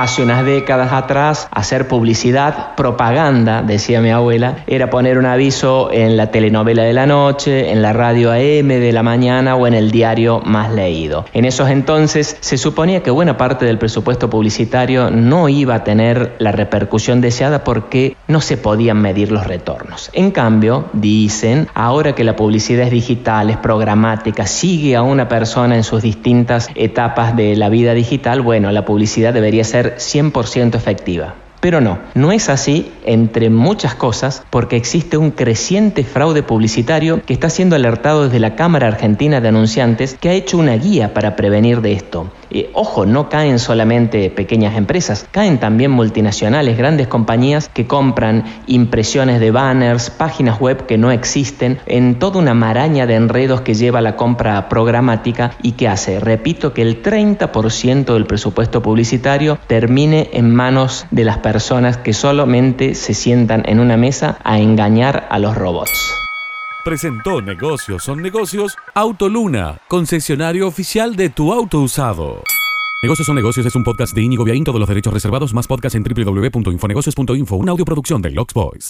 Hace unas décadas atrás, hacer publicidad, propaganda, decía mi abuela, era poner un aviso en la telenovela de la noche, en la radio AM de la mañana o en el diario más leído. En esos entonces se suponía que buena parte del presupuesto publicitario no iba a tener la repercusión deseada porque no se podían medir los retornos. En cambio, dicen, ahora que la publicidad es digital, es programática, sigue a una persona en sus distintas etapas de la vida digital, bueno, la publicidad debería ser 100% efectiva. Pero no, no es así entre muchas cosas porque existe un creciente fraude publicitario que está siendo alertado desde la Cámara Argentina de Anunciantes que ha hecho una guía para prevenir de esto. Ojo, no caen solamente pequeñas empresas, caen también multinacionales, grandes compañías que compran impresiones de banners, páginas web que no existen, en toda una maraña de enredos que lleva la compra programática y que hace, repito, que el 30% del presupuesto publicitario termine en manos de las personas que solamente se sientan en una mesa a engañar a los robots. Presentó Negocios son negocios Autoluna, concesionario oficial de tu auto usado. Negocios son negocios es un podcast de Íñigo Viaín, todos los derechos reservados, más podcast en www.infonegocios.info, una audioproducción de Lux Boys.